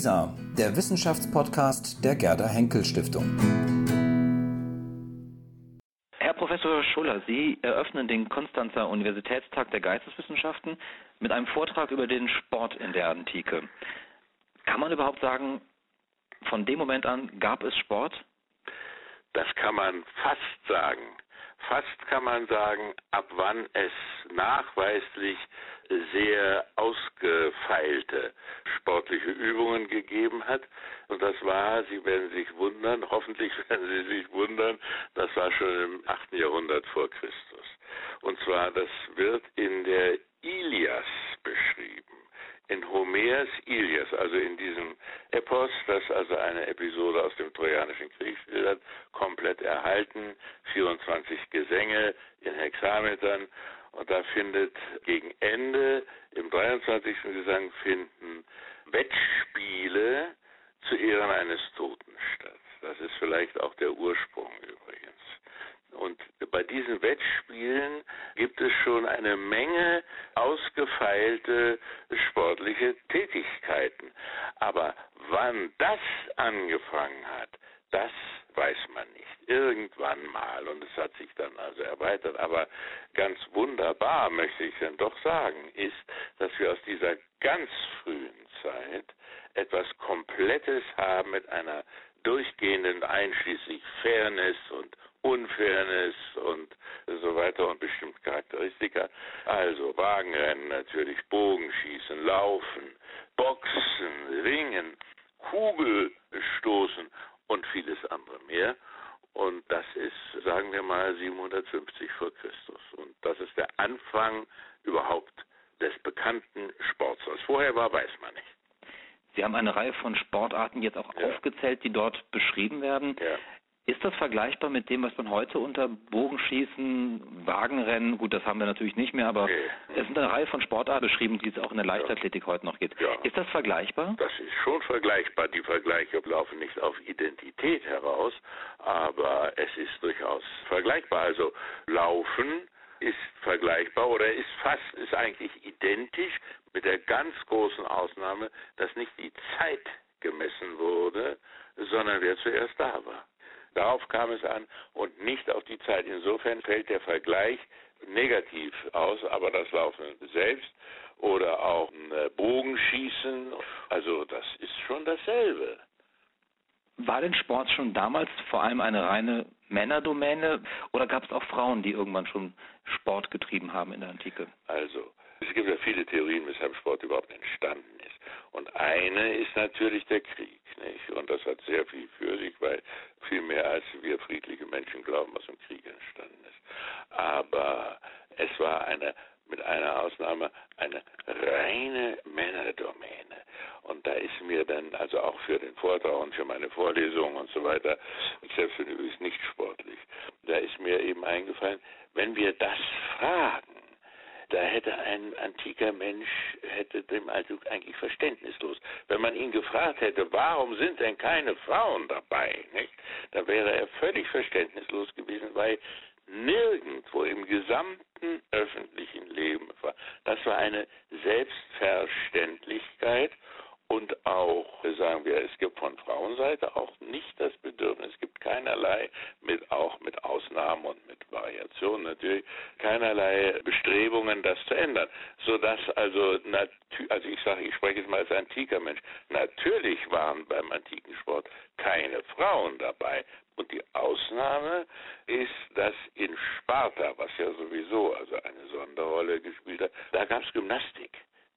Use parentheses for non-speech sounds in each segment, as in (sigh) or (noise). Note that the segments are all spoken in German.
WISA, der Wissenschaftspodcast der Gerda Henkel Stiftung. Herr Professor Schuller, Sie eröffnen den Konstanzer Universitätstag der Geisteswissenschaften mit einem Vortrag über den Sport in der Antike. Kann man überhaupt sagen, von dem Moment an gab es Sport? Das kann man fast sagen. Fast kann man sagen, ab wann es nachweislich sehr ausgefeilte sportliche Übungen gegeben hat. Und das war, Sie werden sich wundern, hoffentlich (laughs) werden Sie sich wundern, das war schon im 8. Jahrhundert vor Christus. Und zwar, das wird in der Ilias beschrieben in Homers Ilias, also in diesem Epos, das also eine Episode aus dem Trojanischen Krieg schildert, komplett erhalten, 24 Gesänge in Hexametern und da findet gegen Ende im 23. Gesang finden Wettspiele zu Ehren eines Toten statt. Das ist vielleicht auch der Ursprung übrigens. Und bei diesen Wettspielen gibt es schon eine Menge ausgefeilte sportliche Tätigkeiten. Aber wann das angefangen hat, das weiß man nicht. Irgendwann mal. Und es hat sich dann also erweitert. Aber ganz wunderbar, möchte ich dann doch sagen, ist, dass wir aus dieser ganz frühen Zeit etwas Komplettes haben mit einer durchgehenden einschließlich Fairness und Unfairness und so weiter und bestimmte Charakteristika. Also Wagenrennen natürlich, Bogenschießen, Laufen, Boxen, Ringen, Kugelstoßen und vieles andere mehr. Und das ist, sagen wir mal, 750 vor Christus. Und das ist der Anfang überhaupt des bekannten Sports. Was vorher war, weiß man nicht. Sie haben eine Reihe von Sportarten jetzt auch ja. aufgezählt, die dort beschrieben werden. Ja. Ist das vergleichbar mit dem, was man heute unter Bogenschießen, Wagenrennen, gut, das haben wir natürlich nicht mehr, aber nee. es sind eine Reihe von Sportarten beschrieben, die es auch in der Leichtathletik ja. heute noch gibt. Ja. Ist das vergleichbar? Das ist schon vergleichbar. Die Vergleiche laufen nicht auf Identität heraus, aber es ist durchaus vergleichbar. Also Laufen ist vergleichbar oder ist fast, ist eigentlich identisch mit der ganz großen Ausnahme, dass nicht die Zeit gemessen wurde, sondern wer zuerst da war. Darauf kam es an und nicht auf die Zeit. Insofern fällt der Vergleich negativ aus, aber das Laufen selbst oder auch ein äh, Bogenschießen, also das ist schon dasselbe. War denn Sport schon damals vor allem eine reine Männerdomäne oder gab es auch Frauen, die irgendwann schon Sport getrieben haben in der Antike? Also, es gibt ja viele Theorien, weshalb Sport überhaupt entstanden ist. Und eine ist natürlich der Krieg. Nicht? Und das hat sehr viel für sich, weil viel mehr als wir friedliche Menschen glauben, was im Krieg entstanden ist. Aber es war eine, mit einer Ausnahme, eine reine Männerdomäne. Und da ist mir dann, also auch für den Vortrag und für meine Vorlesungen und so weiter, selbst bin übrigens nicht sportlich, da ist mir eben eingefallen, wenn wir das fragen, da hätte ein antiker Mensch, hätte dem also eigentlich verständnislos. Wenn man ihn gefragt hätte, warum sind denn keine Frauen dabei, nicht? dann wäre er völlig verständnislos gewesen, weil nirgendwo im gesamten öffentlichen Leben war. Das war eine Selbstverständlichkeit und auch, sagen wir, es gibt von Frauenseite auch nicht das Bedürfnis, es gibt keinerlei, mit, auch mit Ausnahmen und mit Variationen natürlich, keinerlei Bestrebungen, das zu ändern. Sodass also, also ich sage, ich spreche jetzt mal als antiker Mensch, natürlich waren beim antiken Sport keine Frauen dabei. Und die Ausnahme ist, dass in Sparta, was ja sowieso also eine Sonderrolle gespielt hat, da gab es Gymnastik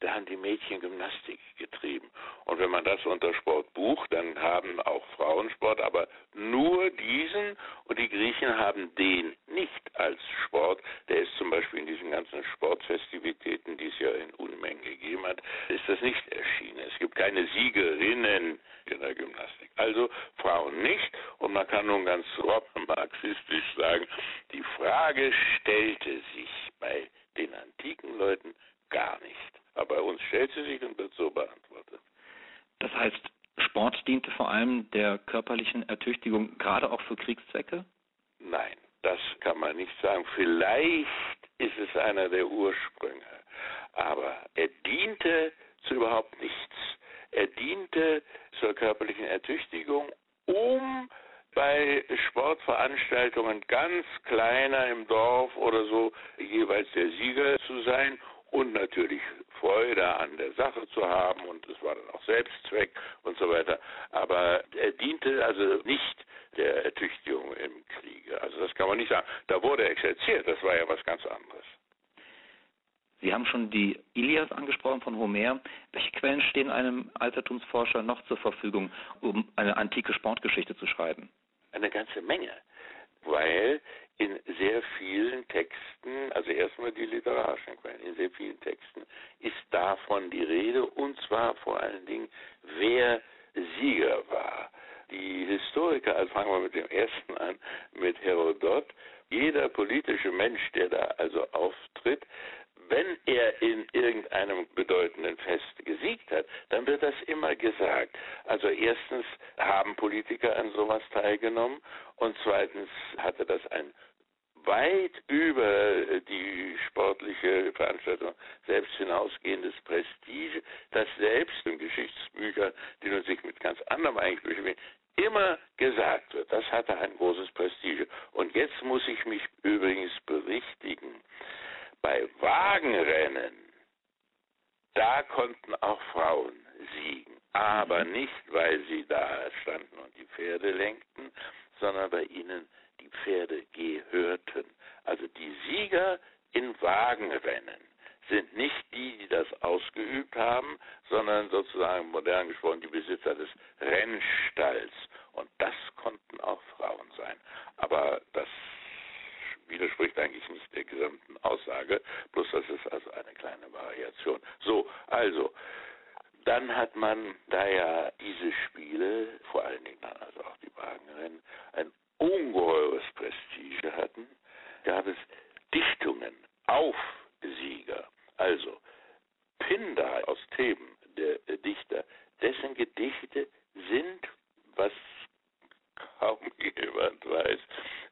da haben die Mädchen Gymnastik getrieben. Und wenn man das unter Sport bucht, dann haben auch Frauensport, aber nur diesen und die Griechen haben den nicht als Sport. Der ist zum Beispiel in diesen ganzen Sportfestivitäten, die es ja in Unmengen gegeben hat, ist das nicht erschienen. Es gibt keine Siegerinnen in der Gymnastik. Also Frauen nicht. Und man kann nun ganz grob marxistisch sagen, die Frage stellte sich bei den antiken Leuten gar nicht. Aber bei uns stellt sie sich und wird so beantwortet. Das heißt, Sport diente vor allem der körperlichen Ertüchtigung, gerade auch für Kriegszwecke? Nein, das kann man nicht sagen. Vielleicht ist es einer der Ursprünge, aber er diente zu überhaupt nichts. Er diente zur körperlichen Ertüchtigung, um bei Sportveranstaltungen ganz kleiner im Dorf oder so jeweils der Sieger zu sein und natürlich Freude an der Sache zu haben und es war dann auch Selbstzweck und so weiter. Aber er diente also nicht der Ertüchtigung im Kriege. Also das kann man nicht sagen. Da wurde er exerziert, das war ja was ganz anderes. Sie haben schon die Ilias angesprochen von Homer. Welche Quellen stehen einem Altertumsforscher noch zur Verfügung, um eine antike Sportgeschichte zu schreiben? Eine ganze Menge, weil in sehr vielen Texten, also erstmal die literarischen Quellen, in sehr vielen Texten ist davon die Rede und zwar vor allen Dingen, wer Sieger war. Die Historiker, also fangen wir mit dem ersten an, mit Herodot, jeder politische Mensch, der da also auftritt, wenn er in irgendeinem bedeutenden Fest gesiegt hat, dann wird das immer gesagt. Also erstens haben Politiker an sowas teilgenommen und zweitens hatte das ein weit über die sportliche Veranstaltung selbst hinausgehendes Prestige, das selbst in Geschichtsbüchern, die nun sich mit ganz anderem eigentlich immer gesagt wird. Das hatte ein großes Prestige. Und jetzt muss ich mich übrigens berichtigen bei Wagenrennen, da konnten auch Frauen siegen. Aber mhm. nicht, weil sie da standen und die Pferde lenkten, sondern bei ihnen die Pferde gehörten. Also die Sieger in Wagenrennen sind nicht die, die das ausgeübt haben, sondern sozusagen modern gesprochen die Besitzer des Rennstalls. Und das konnten auch Frauen sein. Aber das widerspricht eigentlich nicht der gesamten Aussage, bloß das ist also eine kleine Variation. So, also, dann hat man, da ja diese Spiele, vor allen Dingen dann also auch die Wagenrennen, ein ungeheures Prestige hatten, gab es Dichtungen auf Sieger. Also, Pindar aus Theben, der Dichter, dessen Gedichte sind, was kaum jemand weiß,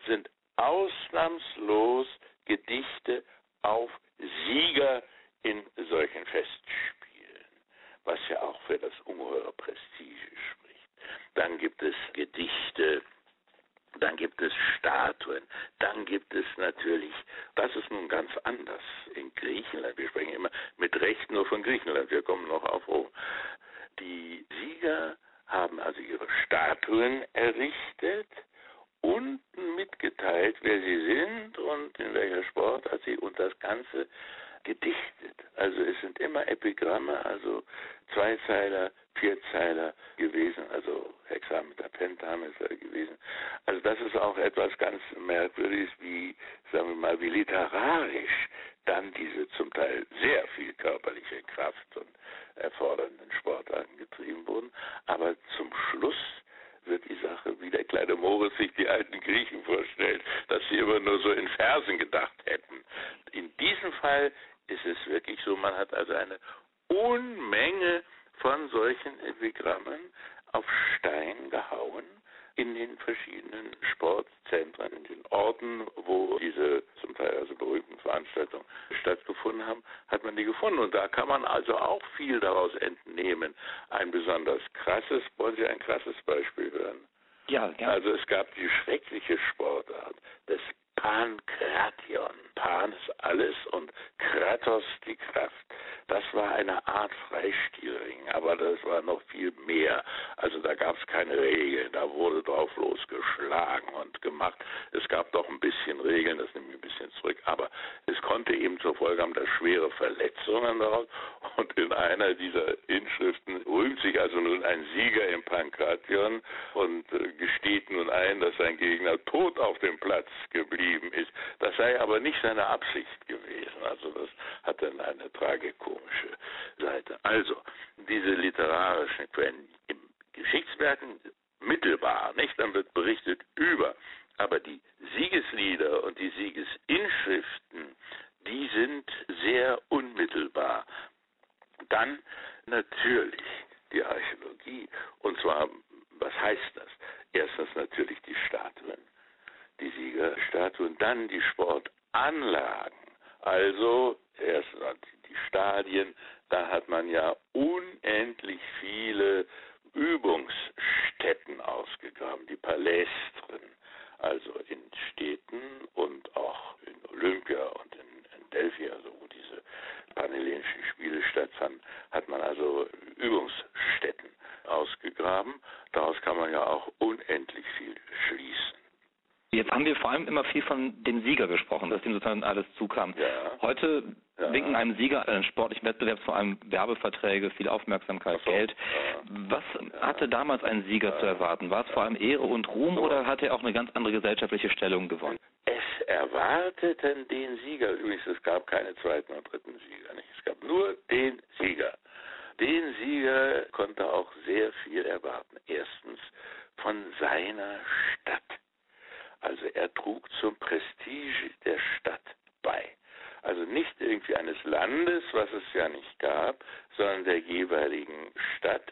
sind ausnahmslos Gedichte auf Sieger in solchen Festspielen, was ja auch für das ungeheure Prestige spricht. Dann gibt es Gedichte, dann gibt es Statuen, dann gibt es natürlich, das ist nun ganz anders in Griechenland, wir sprechen immer mit Recht nur von Griechenland, wir kommen noch auf Rom. Die Sieger haben also ihre Statuen errichtet, unten mitgeteilt, wer sie sind und in welcher Sportart sie und das Ganze gedichtet. Also es sind immer Also Zweizeiler, Vierzeiler gewesen, also Hexameter, Pentameter gewesen. Also das ist auch etwas ganz Merkwürdiges, wie, sagen wir mal, wie literarisch dann diese zum Teil sehr viel körperliche Kraft und erfordernden Sportarten getrieben wurden. Aber zum Schluss wird die Sache, wie der kleine Moritz sich die alten Griechen vorstellt, dass sie immer nur so in Versen gedacht hätten. In diesem Fall ist es wirklich so, man hat also eine Unmenge von solchen Epigrammen auf Stein gehauen in den verschiedenen Sportzentren, in den Orten, wo diese zum Teil also berühmten Veranstaltungen stattgefunden haben, hat man die gefunden. Und da kann man also auch viel daraus entnehmen. Ein besonders krasses, wollen Sie ein krasses Beispiel hören? Ja, gerne. Also es gab die schreckliche Sportart des Pankration. Pan ist alles und Kratos die Kraft. Das war eine Art Freistilring, aber das war noch viel mehr. Also da gab es keine Regeln, da wurde drauf losgeschlagen und gemacht. Es gab doch ein bisschen Regeln, das nehme ich ein bisschen zurück, aber es konnte eben zur Folge haben, dass schwere Verletzungen daraus. (laughs) Und in einer dieser Inschriften rühmt sich also nun ein Sieger im Pankration und äh, gesteht nun ein, dass sein Gegner tot auf dem Platz geblieben ist. Das sei aber nicht seine Absicht gewesen. Also das hat dann eine tragikomische Seite. Also diese literarischen Quellen im Geschichtswerken mittelbar, nicht? Dann wird berichtet über. Aber die Siegeslieder und die Siegesinschriften, die sind sehr unmittelbar. Dann natürlich die Archäologie. Und zwar, was heißt das? Erstens natürlich die Statuen, die Siegerstatuen, dann die Anlagen. Also erst die Stadien, da hat man ja unendlich viele Übungsstätten ausgegraben, die Palästren, also in Städten und auch in Olympia und in haben immer viel von dem Sieger gesprochen, dass ihm sozusagen alles zukam. Ja. Heute ja. winken einem Sieger einen sportlichen Wettbewerb vor allem Werbeverträge, viel Aufmerksamkeit, so. Geld. Was hatte damals ein Sieger zu erwarten? War es vor allem Ehre und Ruhm so. oder hat er auch eine ganz andere gesellschaftliche Stellung gewonnen? Es erwarteten den Sieger. Übrigens, es gab keine zweiten und dritten Sieger. Nicht? Es gab nur den Sieger. Den Sieger konnte auch sehr viel erwarten. Erstens von seiner Stadt. Also er trug zum Prestige der Stadt bei. Also nicht irgendwie eines Landes, was es ja nicht gab, sondern der jeweiligen Stadt.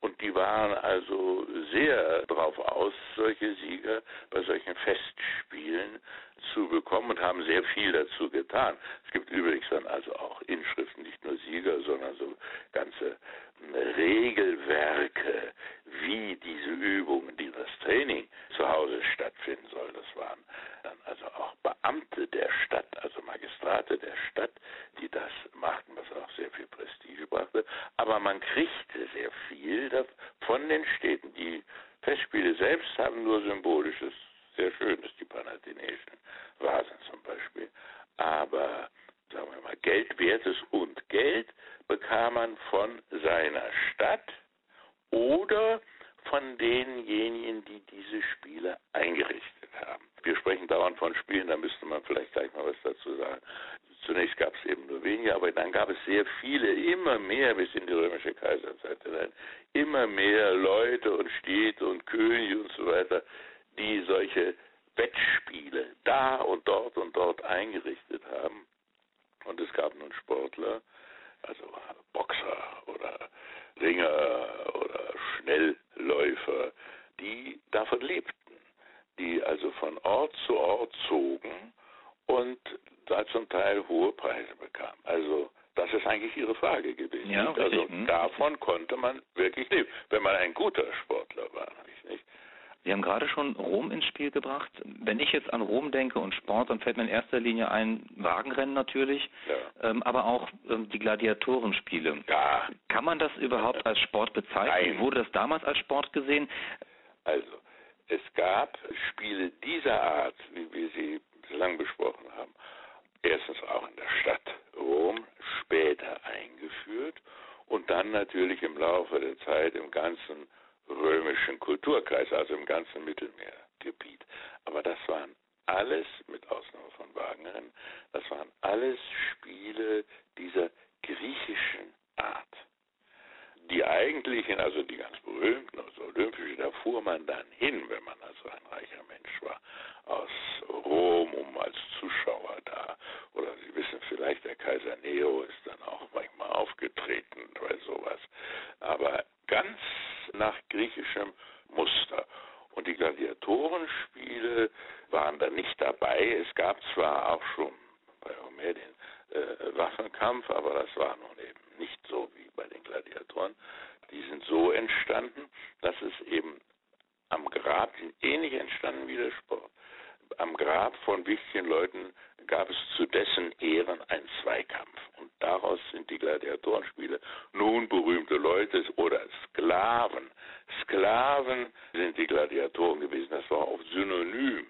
Und die waren also sehr darauf aus, solche Sieger bei solchen Festspielen zu bekommen und haben sehr viel dazu getan. Es gibt übrigens dann also auch Inschriften, nicht nur Sieger, sondern so ganze Regelwerke, wie diese Übungen, die das Training zu Hause stattfinden soll. Das waren dann also auch Beamte der Stadt, also Magistrate der Stadt, die das machten, was auch sehr viel Prestige brachte. Aber man kriegte sehr viel von den Städten. Die Festspiele selbst haben nur symbolisches, sehr schönes, die Panathenaischen Vasen zum Beispiel. Aber sagen wir mal, Geldwertes und Geld bekam man von seiner Stadt oder von denjenigen, die diese Spiele eingerichtet haben. Wir sprechen dauernd von Spielen, da müsste man vielleicht gleich mal was dazu sagen. Zunächst gab es eben nur wenige, aber dann gab es sehr viele, immer mehr bis in die römische Kaiserzeit hinein, immer mehr Leute und Städte und Könige und so weiter, die solche Wettspiele da und dort und dort eingerichtet haben. Und es gab nun Sportler, also Boxer oder Ringer oder Schnellläufer, die davon lebten, die also von Ort zu Ort zogen und da zum Teil hohe Preise bekamen. Also das ist eigentlich Ihre Frage gewesen. Ja, also hm. davon konnte man wirklich leben, wenn man ein guter Sportler war. Nicht? Sie haben gerade schon Rom ins Spiel gebracht. Wenn ich jetzt an Rom denke und Sport, dann fällt mir in erster Linie ein Wagenrennen natürlich, ja. ähm, aber auch ähm, die Gladiatorenspiele. Ja. Kann man das überhaupt als Sport bezeichnen? Nein. Wurde das damals als Sport gesehen? Also, es gab Spiele dieser Art, wie wir sie bislang besprochen haben, erstens auch in der Stadt Rom, später eingeführt und dann natürlich im Laufe der Zeit im ganzen römischen Kulturkreis, also im ganzen Mittelmeergebiet. Aber das waren alles, mit Ausnahme von Wagenrennen, das waren alles Spiele dieser griechischen Art. Die eigentlichen, also die ganz berühmten, also Olympische, da fuhr man dann hin, wenn man also ein reicher Mensch war, aus Rom, um als Zuschauer da. Oder Sie wissen vielleicht, der Kaiser Nero ist dann auch manchmal aufgetreten bei sowas. Aber ganz nach griechischem Muster. Und die Gladiatorenspiele waren da nicht dabei. Es gab zwar auch schon bei Homer den äh, Waffenkampf, aber das war nun eben nicht so wie bei den Gladiatoren. Die sind so entstanden, dass es eben am Grab, ähnlich entstanden wie der Sport, am Grab von wichtigen Leuten gab es zu dessen Ehren einen Zweikampf. Und daraus sind die Gladiatorenspiele nun berühmte Leute oder Sklaven. Sklaven sind die Gladiatoren gewesen. Das war auch synonym.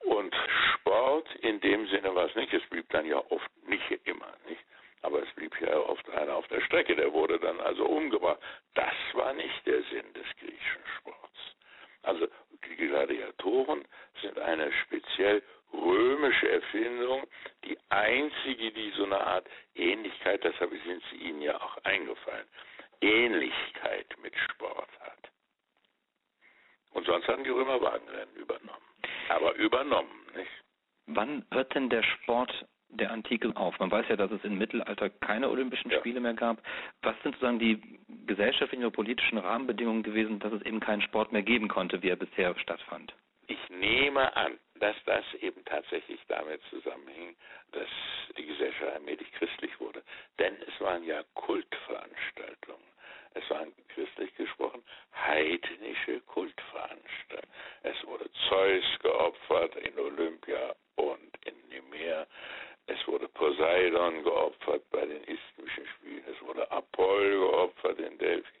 Und Sport in dem Sinne war es nicht. Es blieb dann ja oft nicht immer, nicht? Aber es blieb ja einer auf der Strecke. Der wurde dann also umgebracht. Das war nicht der Sinn des griechischen Sports. Also die Gladiatoren sind eine speziell römische Erfindung, die einzige, die so eine Art Ähnlichkeit, deshalb sind sie Ihnen ja auch eingefallen, Ähnlichkeit mit Sport hat. Und sonst hatten die Römer Wagenrennen übernommen. Aber übernommen, nicht? Wann hört denn der Sport der Antike auf? Man weiß ja, dass es im Mittelalter keine Olympischen ja. Spiele mehr gab. Was sind sozusagen die gesellschaftlichen oder politischen Rahmenbedingungen gewesen, dass es eben keinen Sport mehr geben konnte, wie er bisher stattfand? Ich nehme an, dass das eben tatsächlich damit zusammenhing, dass die Gesellschaft allmählich christlich wurde. Denn es waren ja Kultveranstaltungen. Es waren christlich gesprochen heidnische Kultveranstaltungen. Es wurde Zeus geopfert in Olympia und in Nemea. Es wurde Poseidon geopfert bei den isthmischen Spielen. voll geopfert in Delphi.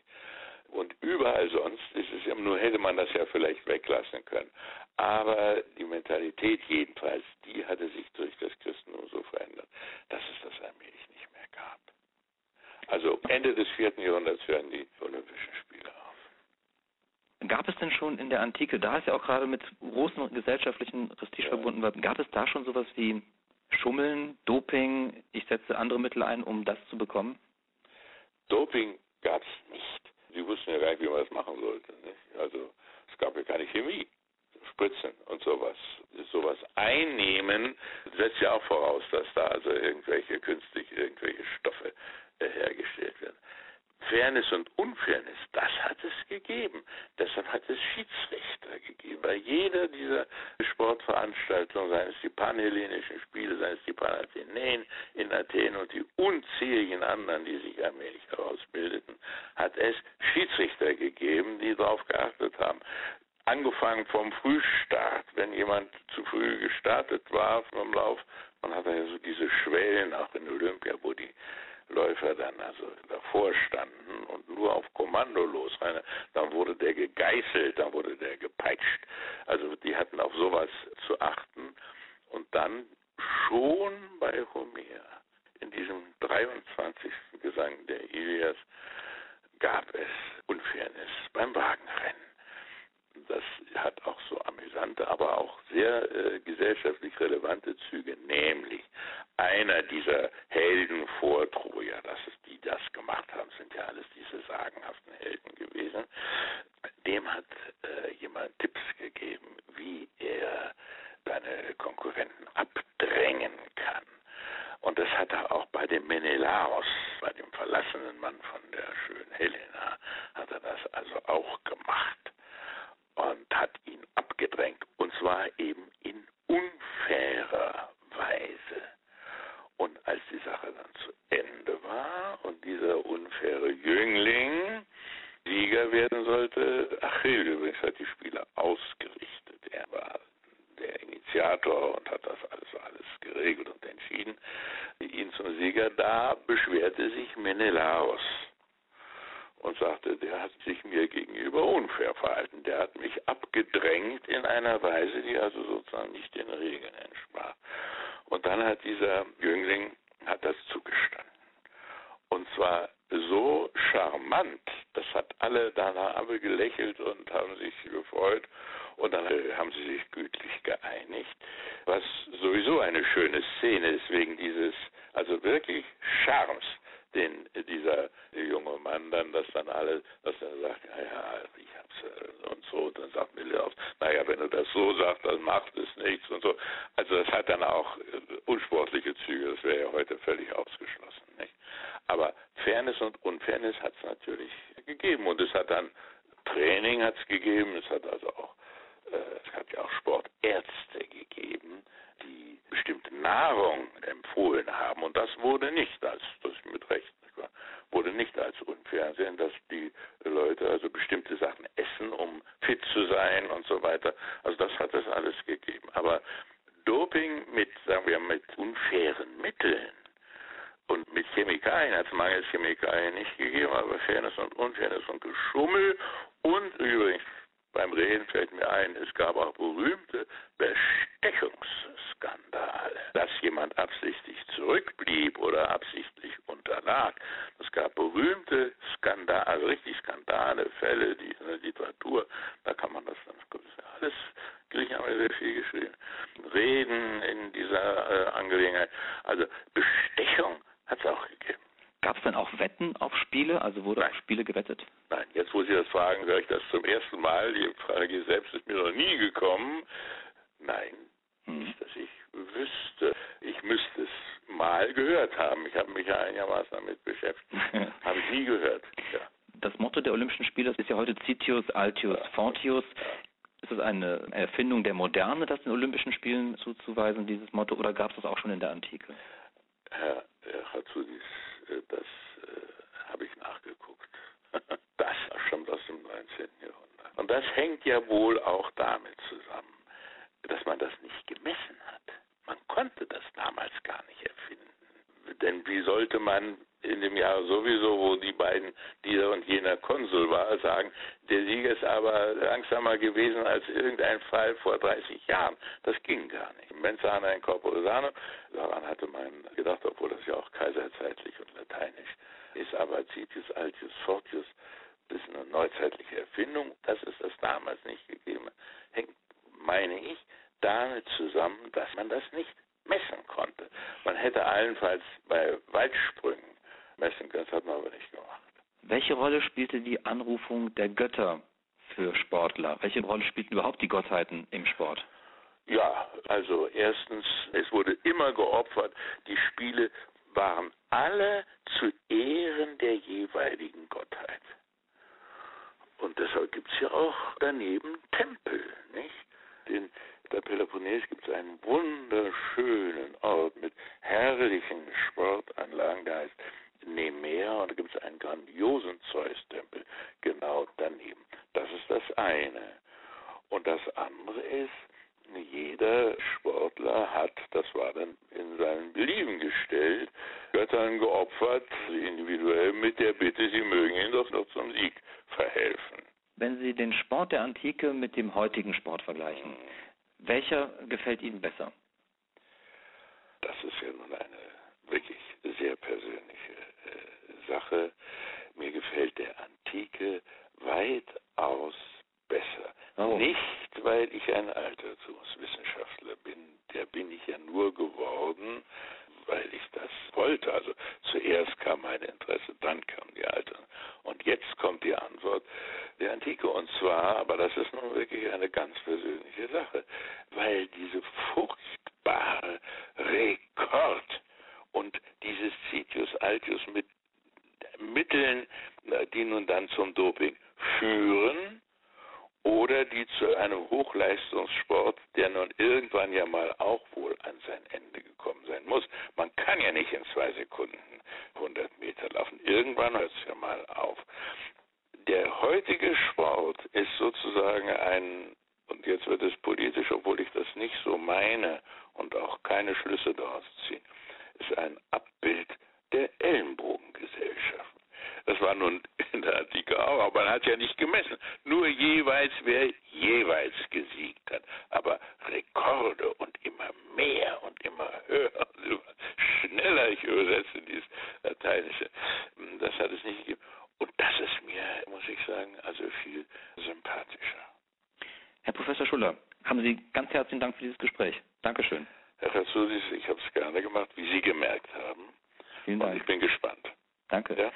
Und überall sonst ist es ja, nur hätte man das ja vielleicht weglassen können. Aber die Mentalität jedenfalls, die hatte sich durch das Christentum so verändert, dass es das allmählich nicht mehr gab. Also Ende des vierten Jahrhunderts hören die Olympischen Spiele auf. Gab es denn schon in der Antike, da es ja auch gerade mit großen gesellschaftlichen Prestige ja. verbunden war, gab es da schon sowas wie Schummeln, Doping, ich setze andere Mittel ein, um das zu bekommen? Doping gab es nicht. Sie wussten ja gar nicht, wie man das machen sollte. Nicht? Also es gab ja keine Chemie. Spritzen und sowas. Sowas einnehmen setzt ja auch voraus, dass da also irgendwelche künstlich irgendwelche Stoffe äh, hergestellt werden. Fairness und Unfairness, das hat es gegeben. Deshalb hat es Schiedsrichter gegeben. Bei jeder dieser Sportveranstaltungen, seien es die panhellenischen Spiele, seien es die Panathenäen in Athen und die unzähligen anderen, die sich allmählich herausbildeten, hat es Schiedsrichter gegeben, die darauf geachtet haben. Angefangen vom Frühstart, wenn jemand zu früh gestartet war vom Lauf, man hatte ja so diese Schwellen auch in Olympia, wo die Läufer dann also davor standen und nur auf Kommando losrennen, dann wurde der gegeißelt, dann wurde der gepeitscht. Also die hatten auf sowas zu achten. Und dann schon bei Homer, in diesem 23. Gesang der Ilias, gab es Unfairness beim Wagenrennen das hat auch so amüsante, aber auch sehr äh, gesellschaftlich relevante Züge, nämlich einer dieser Helden vor Troja, das ist die das gemacht haben, sind ja alles diese sagenhaften Helden gewesen, dem hat äh, jemand Tipps gegeben, wie er seine Konkurrenten abdrängen kann. Und das hat er auch bei dem Menelaos, bei dem verlassenen Mann von der schönen Helena, hat er das also auch gemacht und hat ihn abgedrängt. Und zwar eben in unfairer Weise. Und als die Sache dann zu Ende war und dieser unfaire Jüngling Sieger werden sollte, Achill übrigens hat die Spiele ausgerichtet. Er war der Initiator und hat das alles, alles geregelt und entschieden, ihn zum Sieger. Da beschwerte sich Menelaos und sagte, der hat sich mir gegenüber unfair verhalten. Der hat mich abgedrängt in einer Weise, die also sozusagen nicht den Regeln entsprach. Und dann hat dieser Jüngling hat das zugestanden. Und zwar so charmant, das hat alle danach alle gelächelt und haben sich gefreut und dann haben sie sich gütlich geeinigt, was sowieso eine schöne Szene ist wegen dieses, also wirklich Charmes den dieser junge Mann dann, dass dann alle, dass er sagt, ja, ja, ich hab's äh, und so, dann sagt Miller naja, wenn du das so sagst, dann macht es nichts und so. Also das hat dann auch äh, unsportliche Züge, das wäre ja heute völlig ausgeschlossen, nicht? Aber Fairness und Unfairness hat es natürlich gegeben und es hat dann Training hat es gegeben, es hat also auch äh, es hat ja auch Sportärzte gegeben, die bestimmte Nahrung empfohlen haben. Und das wurde nicht als, das mit Recht, wurde nicht als unfair ansehen, dass die Leute also bestimmte Sachen essen, um fit zu sein und so weiter. Also das hat es alles gegeben. Aber Doping mit, sagen wir, mit unfairen Mitteln und mit Chemikalien hat es mangels Chemikalien nicht gegeben, aber Fairness und Unfairness und Geschummel und übrigens beim Reden fällt mir ein, es gab auch berühmte Bestechungsskandale, dass jemand absichtlich zurückblieb oder absichtlich unterlag. Es gab berühmte Skandale, also richtig Skandale, Fälle, die in der Literatur, da kann man das dann, alles, Griechen haben sehr viel geschrieben, Reden in dieser äh, Angelegenheit. Also Bestechung hat es auch gegeben. Gab es denn auch Wetten auf Spiele? Also wurde Nein. auf Spiele gewettet? Nein, jetzt wo Sie das fragen, höre ich das zum ersten Mal. Die Frage selbst ist mir noch nie gekommen. Nein, hm. nicht, dass ich wüsste. Ich müsste es mal gehört haben. Ich habe mich ja einigermaßen damit beschäftigt. (laughs) habe ich nie gehört. Ja. Das Motto der Olympischen Spiele ist ja heute Citius, Altius, Fortius. Ist es eine Erfindung der Moderne, das den Olympischen Spielen zuzuweisen, dieses Motto, oder gab es das auch schon in der Antike? Herr, Herr Hatzudis, äh, das äh, habe ich nachgeguckt. das stammt aus dem 19. Jahrhundert. Und das hängt ja wohl auch damit zusammen, dass man das nicht gemessen hat. Man konnte das damals gar nicht erfinden. Denn wie sollte man in dem Jahr sowieso, wo die beiden, dieser und jener Konsul war, sagen, der Sieg ist aber langsamer gewesen als irgendein Fall vor 30 Jahren. Das ging gar nicht. Menzana in Corpore Sano, daran hatte man gedacht, obwohl das ja auch kaiserzeitlich und lateinisch ist, aber Citius Altius Fortius ist eine neuzeitliche Erfindung, dass es das damals nicht gegeben hat, hängt, meine ich, damit zusammen, dass man das nicht messen konnte. Man hätte allenfalls bei Waldsprüngen messen können, das hat man aber nicht gemacht. Welche Rolle spielte die Anrufung der Götter für Sportler? Welche Rolle spielten überhaupt die Gottheiten im Sport? Ja, also erstens, es wurde immer geopfert. Die Spiele waren alle zu Ehren der jeweiligen Gottheit. Und deshalb gibt es ja auch daneben Tempel, nicht? In der Peloponnes gibt es einen wunderschönen Ort mit herrlichen Sportanlagen, der heißt Nemea, und da gibt es einen grandiosen Zeus-Tempel genau daneben. Das ist das eine. Und das andere ist, jeder Sportler hat, das war dann in seinem Belieben gestellt, Göttern geopfert, individuell mit der Bitte, sie mögen ihn doch noch zum Sieg verhelfen. Wenn Sie den Sport der Antike mit dem heutigen Sport vergleichen, hm. welcher gefällt Ihnen besser? Das ist ja nun eine wirklich sehr persönliche äh, Sache. Mir gefällt der Antike weitaus besser. Oh. Nicht, weil ich ein Altertumswissenschaftler bin, der bin ich ja nur geworden, weil ich das wollte. Also zuerst kam mein Interesse, dann kam die Alter. Und jetzt kommt die Antwort der Antike. Und zwar, aber das ist nun wirklich eine ganz persönliche Sache, weil diese furchtbare Rekord und dieses Citius Altius mit Mitteln, die nun dann zum Doping führen, oder die zu einem Hochleistungssport, der nun irgendwann ja mal auch wohl an sein Ende gekommen sein muss. Man kann ja nicht in zwei Sekunden 100 Meter laufen. Irgendwann hört es ja mal auf. Der heutige Sport ist sozusagen ein, und jetzt wird es politisch, obwohl ich das nicht so meine und auch keine Schlüsse daraus ziehe, ist ein Abbild der Ellenbogengesellschaft. Das war nun (laughs) in der Antike auch, aber man hat ja nicht gemessen. Nur jeweils, wer jeweils gesiegt hat. Aber Rekorde und immer mehr und immer (laughs) höher und immer schneller, ich übersetze dieses Lateinische, das hat es nicht gegeben. Und das ist mir, muss ich sagen, also viel sympathischer. Herr Professor Schuller, haben Sie ganz herzlichen Dank für dieses Gespräch. Dankeschön. Herr Ratsudis, ich habe es gerne gemacht, wie Sie gemerkt haben. Vielen Dank. Und ich bin gespannt. Danke. Ja?